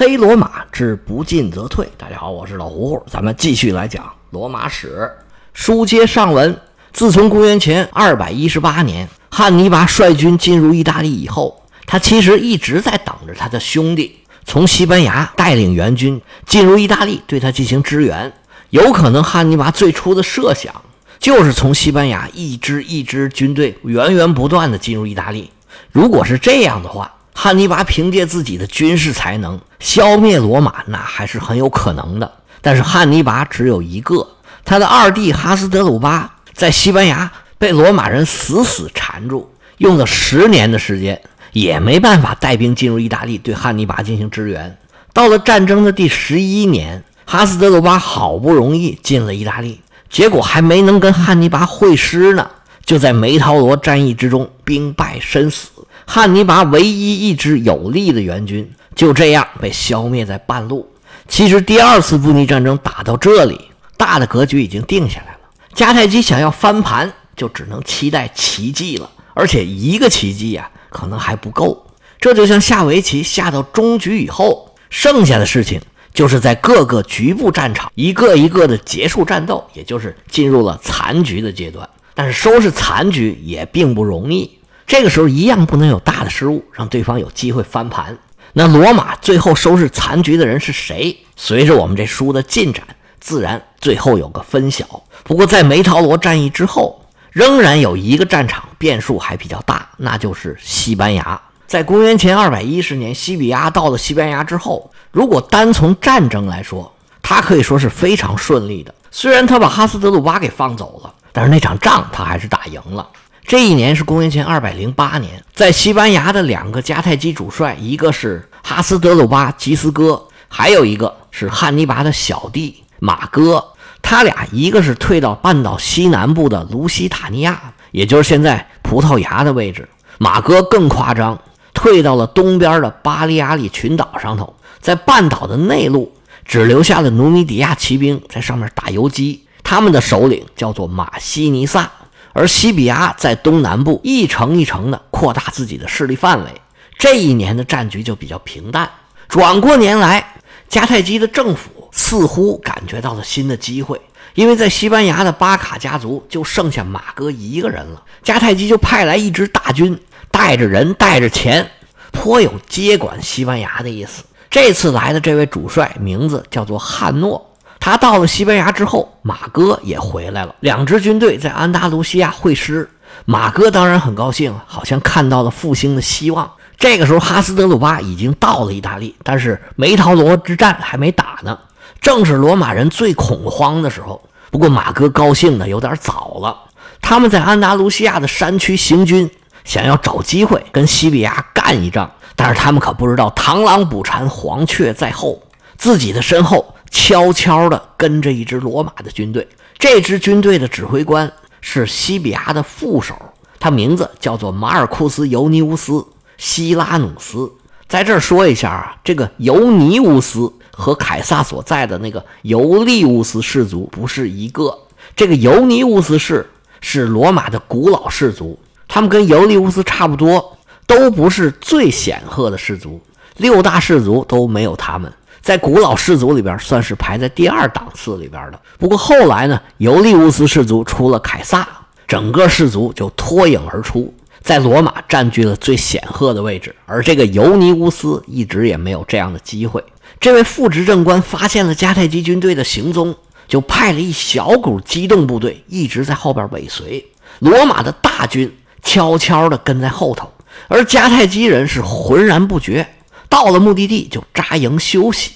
黑罗马之不进则退。大家好，我是老胡胡，咱们继续来讲罗马史。书接上文，自从公元前二百一十八年汉尼拔率军进入意大利以后，他其实一直在等着他的兄弟从西班牙带领援军进入意大利，对他进行支援。有可能汉尼拔最初的设想就是从西班牙一支一支军队源源不断的进入意大利。如果是这样的话，汉尼拔凭借自己的军事才能消灭罗马，那还是很有可能的。但是汉尼拔只有一个，他的二弟哈斯德鲁巴在西班牙被罗马人死死缠住，用了十年的时间，也没办法带兵进入意大利对汉尼拔进行支援。到了战争的第十一年，哈斯德鲁巴好不容易进了意大利，结果还没能跟汉尼拔会师呢，就在梅陶罗战役之中兵败身死。汉尼拔唯一一支有力的援军就这样被消灭在半路。其实第二次布匿战争打到这里，大的格局已经定下来了。迦太基想要翻盘，就只能期待奇迹了。而且一个奇迹呀，可能还不够。这就像下围棋下到中局以后，剩下的事情就是在各个局部战场一个一个的结束战斗，也就是进入了残局的阶段。但是收拾残局也并不容易。这个时候一样不能有大的失误，让对方有机会翻盘。那罗马最后收拾残局的人是谁？随着我们这书的进展，自然最后有个分晓。不过在梅陶罗战役之后，仍然有一个战场变数还比较大，那就是西班牙。在公元前二百一十年，西比亚到了西班牙之后，如果单从战争来说，他可以说是非常顺利的。虽然他把哈斯德鲁巴给放走了，但是那场仗他还是打赢了。这一年是公元前二百零八年，在西班牙的两个迦太基主帅，一个是哈斯德鲁巴吉斯哥，还有一个是汉尼拔的小弟马哥。他俩一个是退到半岛西南部的卢西塔尼亚，也就是现在葡萄牙的位置；马哥更夸张，退到了东边的巴利亚里群岛上头，在半岛的内陆只留下了努米底亚骑兵在上面打游击。他们的首领叫做马西尼萨。而西比亚在东南部一城一城的扩大自己的势力范围，这一年的战局就比较平淡。转过年来，迦太基的政府似乎感觉到了新的机会，因为在西班牙的巴卡家族就剩下马哥一个人了。迦太基就派来一支大军，带着人，带着钱，颇有接管西班牙的意思。这次来的这位主帅名字叫做汉诺。他到了西班牙之后，马哥也回来了。两支军队在安达卢西亚会师，马哥当然很高兴，好像看到了复兴的希望。这个时候，哈斯德鲁巴已经到了意大利，但是梅陶罗之战还没打呢，正是罗马人最恐慌的时候。不过，马哥高兴的有点早了。他们在安达卢西亚的山区行军，想要找机会跟西比亚干一仗，但是他们可不知道螳螂捕蝉，黄雀在后，自己的身后。悄悄地跟着一支罗马的军队，这支军队的指挥官是西比亚的副手，他名字叫做马尔库斯·尤尼乌斯·希拉努斯。在这儿说一下啊，这个尤尼乌斯和凯撒所在的那个尤利乌斯氏族不是一个。这个尤尼乌斯氏是罗马的古老氏族，他们跟尤利乌斯差不多，都不是最显赫的氏族，六大氏族都没有他们。在古老氏族里边，算是排在第二档次里边的。不过后来呢，尤利乌斯氏族出了凯撒，整个氏族就脱颖而出，在罗马占据了最显赫的位置。而这个尤尼乌斯一直也没有这样的机会。这位副执政官发现了迦太基军队的行踪，就派了一小股机动部队一直在后边尾随，罗马的大军悄悄地跟在后头，而迦太基人是浑然不觉。到了目的地就扎营休息，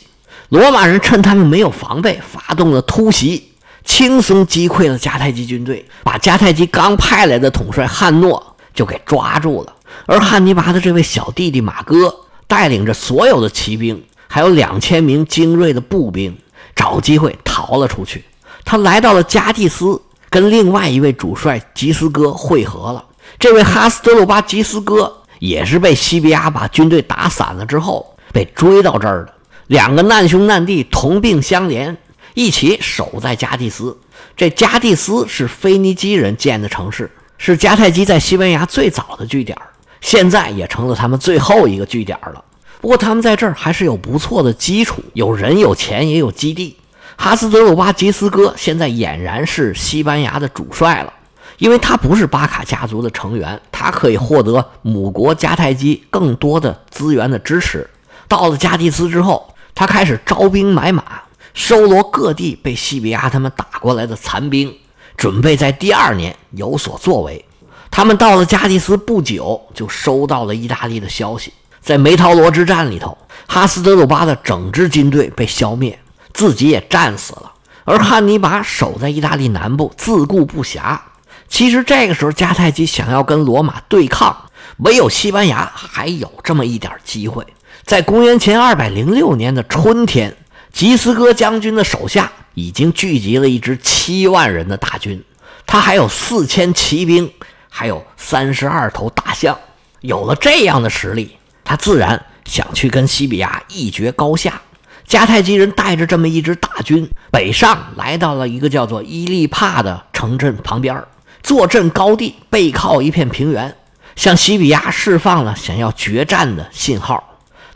罗马人趁他们没有防备，发动了突袭，轻松击溃了迦太基军队，把迦太基刚派来的统帅汉诺就给抓住了。而汉尼拔的这位小弟弟马哥带领着所有的骑兵，还有两千名精锐的步兵，找机会逃了出去。他来到了加蒂斯，跟另外一位主帅吉斯哥会合了。这位哈斯德鲁巴吉斯哥。也是被西比亚把军队打散了之后被追到这儿的，两个难兄难弟同病相怜，一起守在加蒂斯。这加蒂斯是腓尼基人建的城市，是迦太基在西班牙最早的据点，现在也成了他们最后一个据点了。不过他们在这儿还是有不错的基础，有人、有钱，也有基地。哈斯德鲁巴吉斯哥现在俨然是西班牙的主帅了，因为他不是巴卡家族的成员，他可以获得母国迦太基更多的资源的支持。到了加的斯之后，他开始招兵买马，收罗各地被西比亚他们打过来的残兵，准备在第二年有所作为。他们到了加的斯不久，就收到了意大利的消息。在梅陶罗之战里头，哈斯德鲁巴的整支军队被消灭，自己也战死了。而汉尼拔守在意大利南部，自顾不暇。其实这个时候，迦太基想要跟罗马对抗，唯有西班牙还有这么一点机会。在公元前二百零六年的春天，吉斯哥将军的手下已经聚集了一支七万人的大军，他还有四千骑兵，还有三十二头大象。有了这样的实力。他自然想去跟西比亚一决高下。迦太基人带着这么一支大军北上，来到了一个叫做伊利帕的城镇旁边，坐镇高地，背靠一片平原，向西比亚释放了想要决战的信号。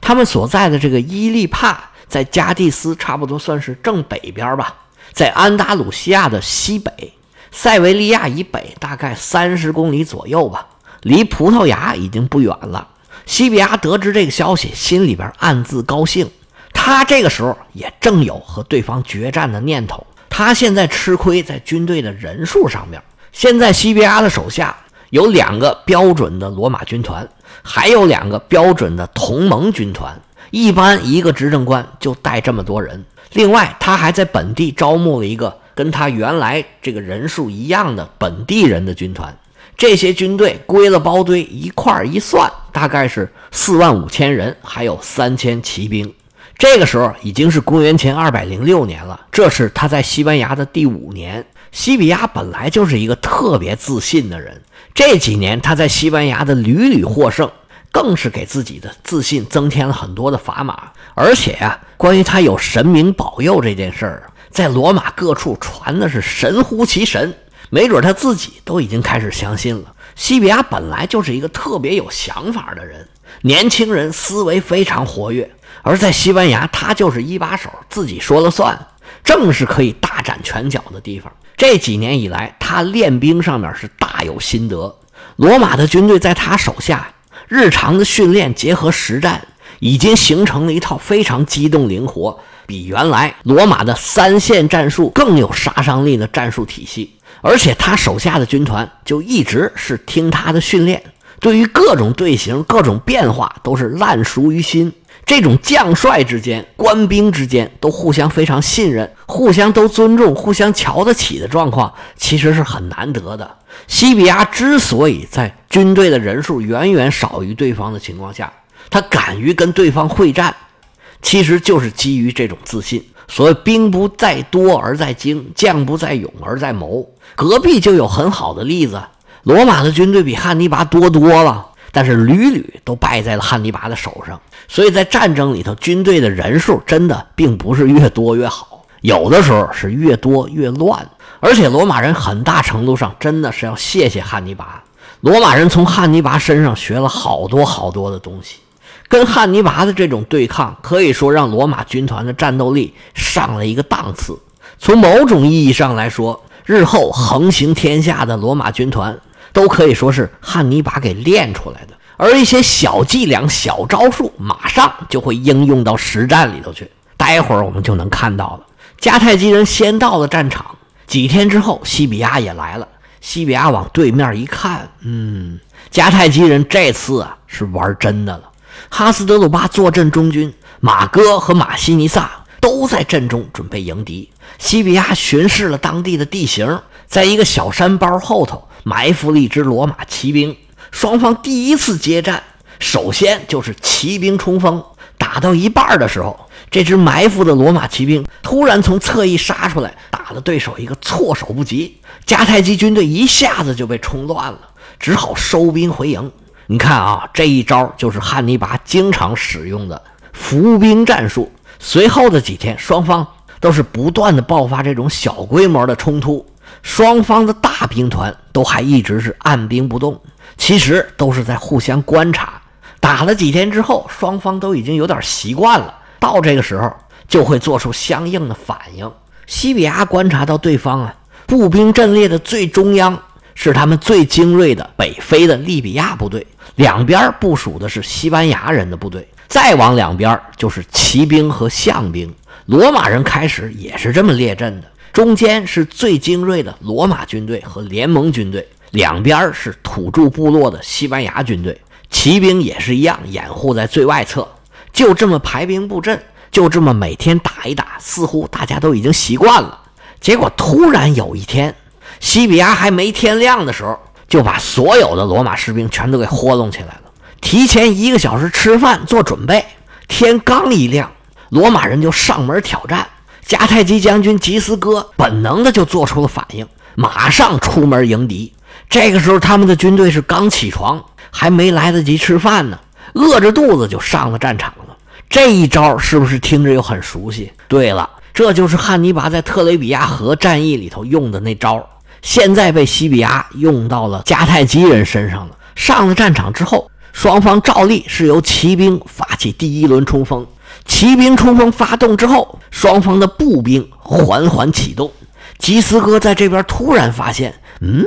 他们所在的这个伊利帕，在加蒂斯差不多算是正北边吧，在安达鲁西亚的西北，塞维利亚以北大概三十公里左右吧，离葡萄牙已经不远了。西比亚得知这个消息，心里边暗自高兴。他这个时候也正有和对方决战的念头。他现在吃亏在军队的人数上面。现在西比亚的手下有两个标准的罗马军团，还有两个标准的同盟军团。一般一个执政官就带这么多人。另外，他还在本地招募了一个跟他原来这个人数一样的本地人的军团。这些军队归了包堆，一块儿一算，大概是四万五千人，还有三千骑兵。这个时候已经是公元前二百零六年了，这是他在西班牙的第五年。西比亚本来就是一个特别自信的人，这几年他在西班牙的屡屡获胜，更是给自己的自信增添了很多的砝码。而且呀，关于他有神明保佑这件事儿，在罗马各处传的是神乎其神。没准他自己都已经开始相信了。西比亚本来就是一个特别有想法的人，年轻人思维非常活跃，而在西班牙，他就是一把手，自己说了算，正是可以大展拳脚的地方。这几年以来，他练兵上面是大有心得。罗马的军队在他手下，日常的训练结合实战，已经形成了一套非常机动灵活，比原来罗马的三线战术更有杀伤力的战术体系。而且他手下的军团就一直是听他的训练，对于各种队形、各种变化都是烂熟于心。这种将帅之间、官兵之间都互相非常信任、互相都尊重、互相瞧得起的状况，其实是很难得的。西比亚之所以在军队的人数远远少于对方的情况下，他敢于跟对方会战，其实就是基于这种自信。所谓“兵不在多而在精，将不在勇而在谋”。隔壁就有很好的例子，罗马的军队比汉尼拔多多了，但是屡屡都败在了汉尼拔的手上。所以在战争里头，军队的人数真的并不是越多越好，有的时候是越多越乱。而且罗马人很大程度上真的是要谢谢汉尼拔，罗马人从汉尼拔身上学了好多好多的东西。跟汉尼拔的这种对抗，可以说让罗马军团的战斗力上了一个档次。从某种意义上来说，日后横行天下的罗马军团，都可以说是汉尼拔给练出来的。而一些小伎俩、小招数，马上就会应用到实战里头去。待会儿我们就能看到了。迦太基人先到了战场，几天之后，西比亚也来了。西比亚往对面一看，嗯，迦太基人这次啊是玩真的了。哈斯德鲁巴坐镇中军，马哥和马西尼萨都在阵中准备迎敌。西比亚巡视了当地的地形，在一个小山包后头埋伏了一支罗马骑兵。双方第一次接战，首先就是骑兵冲锋，打到一半的时候，这支埋伏的罗马骑兵突然从侧翼杀出来，打了对手一个措手不及。迦太基军队一下子就被冲乱了，只好收兵回营。你看啊，这一招就是汉尼拔经常使用的伏兵战术。随后的几天，双方。都是不断的爆发这种小规模的冲突，双方的大兵团都还一直是按兵不动，其实都是在互相观察，打了几天之后，双方都已经有点习惯了，到这个时候就会做出相应的反应。西比亚观察到对方啊，步兵阵列的最中央是他们最精锐的北非的利比亚部队，两边部署的是西班牙人的部队，再往两边就是骑兵和象兵。罗马人开始也是这么列阵的，中间是最精锐的罗马军队和联盟军队，两边是土著部落的西班牙军队，骑兵也是一样掩护在最外侧，就这么排兵布阵，就这么每天打一打，似乎大家都已经习惯了。结果突然有一天，西比亚还没天亮的时候，就把所有的罗马士兵全都给活动起来了，提前一个小时吃饭做准备，天刚一亮。罗马人就上门挑战，迦太基将军吉斯哥本能的就做出了反应，马上出门迎敌。这个时候，他们的军队是刚起床，还没来得及吃饭呢，饿着肚子就上了战场了。这一招是不是听着又很熟悉？对了，这就是汉尼拔在特雷比亚河战役里头用的那招，现在被西比亚用到了迦太基人身上了。上了战场之后，双方照例是由骑兵发起第一轮冲锋。骑兵冲锋发动之后，双方的步兵缓缓启动。吉斯哥在这边突然发现，嗯，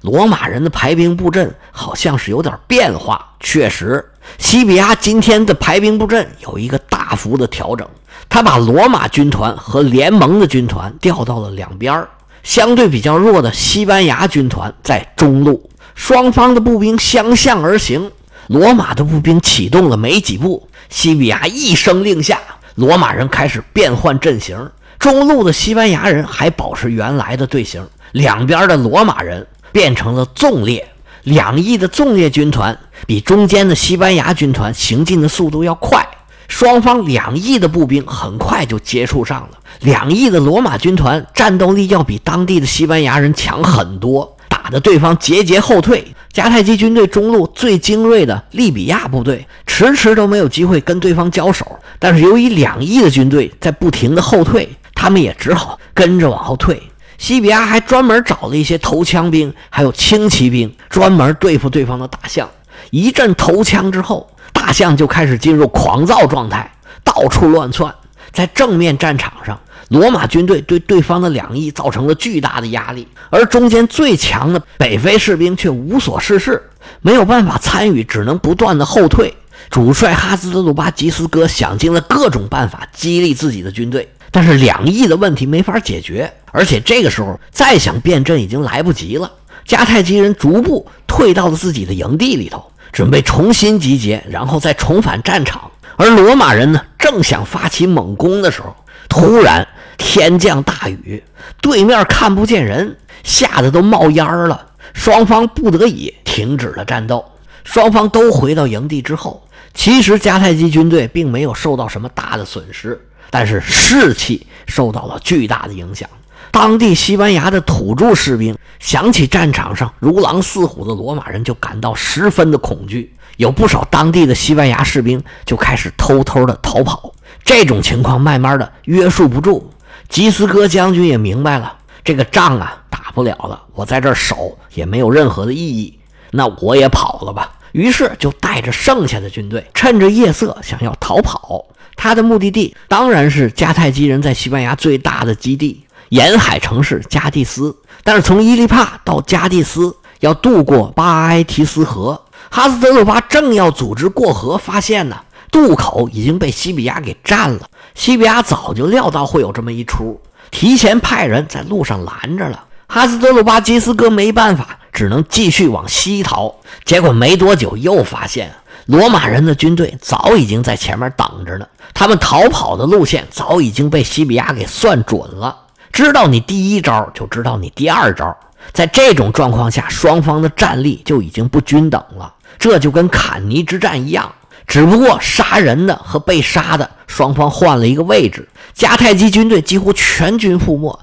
罗马人的排兵布阵好像是有点变化。确实，西比亚今天的排兵布阵有一个大幅的调整。他把罗马军团和联盟的军团调到了两边相对比较弱的西班牙军团在中路。双方的步兵相向而行，罗马的步兵启动了没几步。西比亚一声令下，罗马人开始变换阵型。中路的西班牙人还保持原来的队形，两边的罗马人变成了纵列。两翼的纵列军团比中间的西班牙军团行进的速度要快，双方两翼的步兵很快就接触上了。两翼的罗马军团战斗力要比当地的西班牙人强很多。打得对方节节后退，迦太基军队中路最精锐的利比亚部队迟迟都没有机会跟对方交手。但是由于两翼的军队在不停的后退，他们也只好跟着往后退。西比亚还专门找了一些投枪兵，还有轻骑兵，专门对付对方的大象。一阵投枪之后，大象就开始进入狂躁状态，到处乱窜。在正面战场上。罗马军队对对方的两翼造成了巨大的压力，而中间最强的北非士兵却无所事事，没有办法参与，只能不断的后退。主帅哈斯德鲁巴吉斯哥想尽了各种办法激励自己的军队，但是两翼的问题没法解决，而且这个时候再想变阵已经来不及了。迦太基人逐步退到了自己的营地里头，准备重新集结，然后再重返战场。而罗马人呢，正想发起猛攻的时候，突然。天降大雨，对面看不见人，吓得都冒烟了。双方不得已停止了战斗。双方都回到营地之后，其实迦太基军队并没有受到什么大的损失，但是士气受到了巨大的影响。当地西班牙的土著士兵想起战场上如狼似虎的罗马人，就感到十分的恐惧。有不少当地的西班牙士兵就开始偷偷的逃跑。这种情况慢慢的约束不住。吉斯哥将军也明白了，这个仗啊打不了了，我在这儿守也没有任何的意义，那我也跑了吧。于是就带着剩下的军队，趁着夜色想要逃跑。他的目的地当然是迦太基人在西班牙最大的基地——沿海城市加蒂斯。但是从伊利帕到加蒂斯要渡过巴埃提斯河，哈斯德鲁巴正要组织过河，发现呢。渡口已经被西比亚给占了。西比亚早就料到会有这么一出，提前派人在路上拦着了。哈斯德鲁巴基斯哥没办法，只能继续往西逃。结果没多久，又发现罗马人的军队早已经在前面等着呢。他们逃跑的路线早已经被西比亚给算准了，知道你第一招就知道你第二招。在这种状况下，双方的战力就已经不均等了。这就跟坎尼之战一样。只不过杀人的和被杀的双方换了一个位置，迦太基军队几乎全军覆没。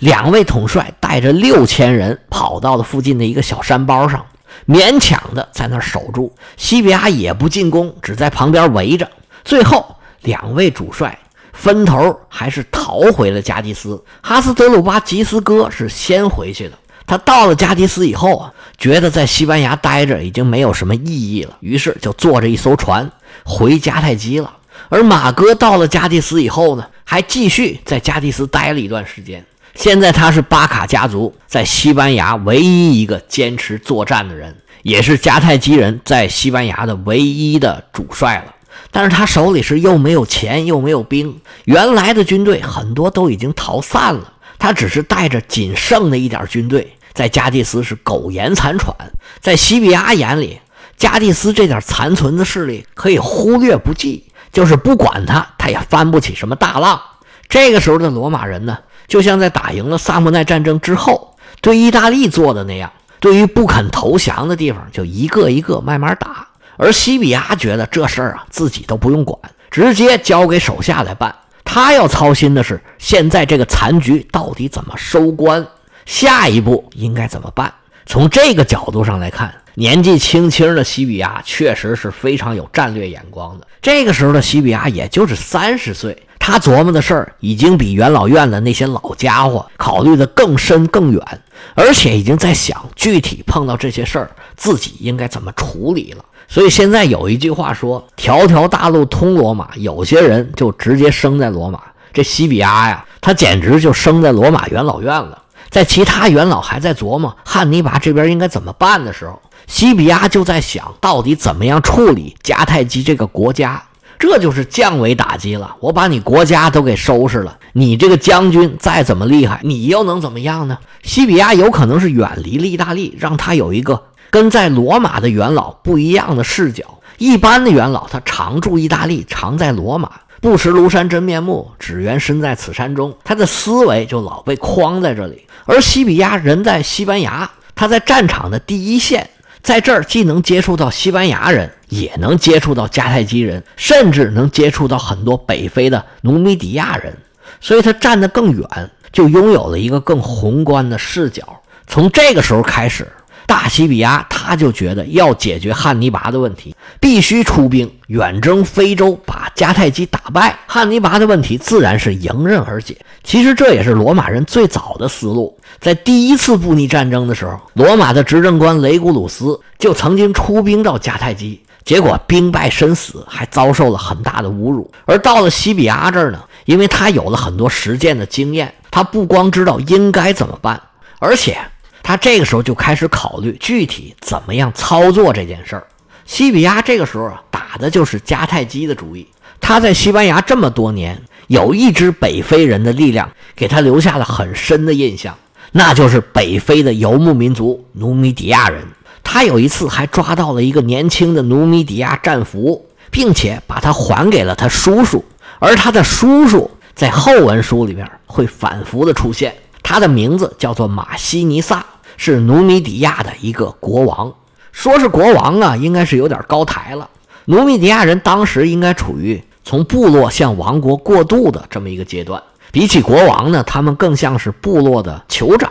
两位统帅带着六千人跑到了附近的一个小山包上，勉强的在那儿守住。西比亚也不进攻，只在旁边围着。最后两位主帅分头还是逃回了加迪斯。哈斯德鲁巴吉斯哥是先回去的，他到了加的斯以后啊，觉得在西班牙待着已经没有什么意义了，于是就坐着一艘船回迦太基了。而马哥到了加的斯以后呢，还继续在加的斯待了一段时间。现在他是巴卡家族在西班牙唯一一个坚持作战的人，也是迦太基人在西班牙的唯一的主帅了。但是他手里是又没有钱又没有兵，原来的军队很多都已经逃散了，他只是带着仅剩的一点军队在加蒂斯是苟延残喘。在西比亚眼里，加蒂斯这点残存的势力可以忽略不计，就是不管他，他也翻不起什么大浪。这个时候的罗马人呢？就像在打赢了萨莫奈战争之后，对意大利做的那样，对于不肯投降的地方，就一个一个慢慢打。而西比亚觉得这事儿啊，自己都不用管，直接交给手下来办。他要操心的是，现在这个残局到底怎么收官，下一步应该怎么办。从这个角度上来看，年纪轻轻的西比亚确实是非常有战略眼光的。这个时候的西比亚也就是三十岁。他琢磨的事儿已经比元老院的那些老家伙考虑的更深更远，而且已经在想具体碰到这些事儿自己应该怎么处理了。所以现在有一句话说：“条条大路通罗马。”有些人就直接生在罗马。这西比亚呀，他简直就生在罗马元老院了。在其他元老还在琢磨汉尼拔这边应该怎么办的时候，西比亚就在想到底怎么样处理迦太基这个国家。这就是降维打击了，我把你国家都给收拾了，你这个将军再怎么厉害，你又能怎么样呢？西比亚有可能是远离了意大利，让他有一个跟在罗马的元老不一样的视角。一般的元老他常驻意大利，常在罗马，不识庐山真面目，只缘身在此山中，他的思维就老被框在这里。而西比亚人在西班牙，他在战场的第一线。在这儿既能接触到西班牙人，也能接触到迦太基人，甚至能接触到很多北非的努米底亚人，所以他站得更远，就拥有了一个更宏观的视角。从这个时候开始，大西比亚他就觉得要解决汉尼拔的问题，必须出兵远征非洲，把迦太基打败。汉尼拔的问题自然是迎刃而解。其实这也是罗马人最早的思路。在第一次布匿战争的时候，罗马的执政官雷古鲁斯就曾经出兵到迦太基，结果兵败身死，还遭受了很大的侮辱。而到了西比亚这儿呢，因为他有了很多实践的经验，他不光知道应该怎么办，而且他这个时候就开始考虑具体怎么样操作这件事儿。西比亚这个时候啊，打的就是迦太基的主意。他在西班牙这么多年，有一支北非人的力量给他留下了很深的印象。那就是北非的游牧民族努米底亚人。他有一次还抓到了一个年轻的努米底亚战俘，并且把他还给了他叔叔。而他的叔叔在后文书里面会反复的出现，他的名字叫做马西尼萨，是努米底亚的一个国王。说是国王啊，应该是有点高抬了。努米底亚人当时应该处于从部落向王国过渡的这么一个阶段。比起国王呢，他们更像是部落的酋长，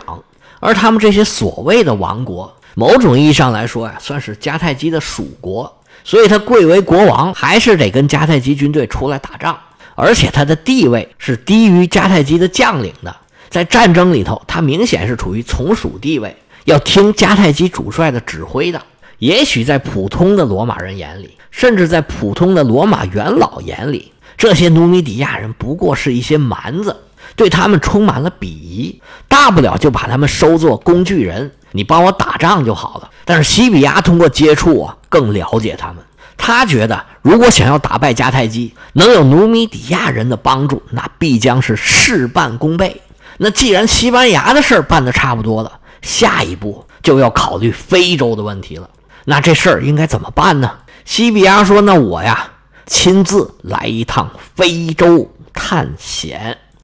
而他们这些所谓的王国，某种意义上来说呀，算是迦太基的属国，所以他贵为国王，还是得跟迦太基军队出来打仗，而且他的地位是低于迦太基的将领的，在战争里头，他明显是处于从属地位，要听迦太基主帅的指挥的。也许在普通的罗马人眼里，甚至在普通的罗马元老眼里。这些努米底亚人不过是一些蛮子，对他们充满了鄙夷，大不了就把他们收作工具人，你帮我打仗就好了。但是西比亚通过接触啊，更了解他们。他觉得，如果想要打败迦太基，能有努米底亚人的帮助，那必将是事半功倍。那既然西班牙的事儿办得差不多了，下一步就要考虑非洲的问题了。那这事儿应该怎么办呢？西比亚说：“那我呀。”亲自来一趟非洲探险。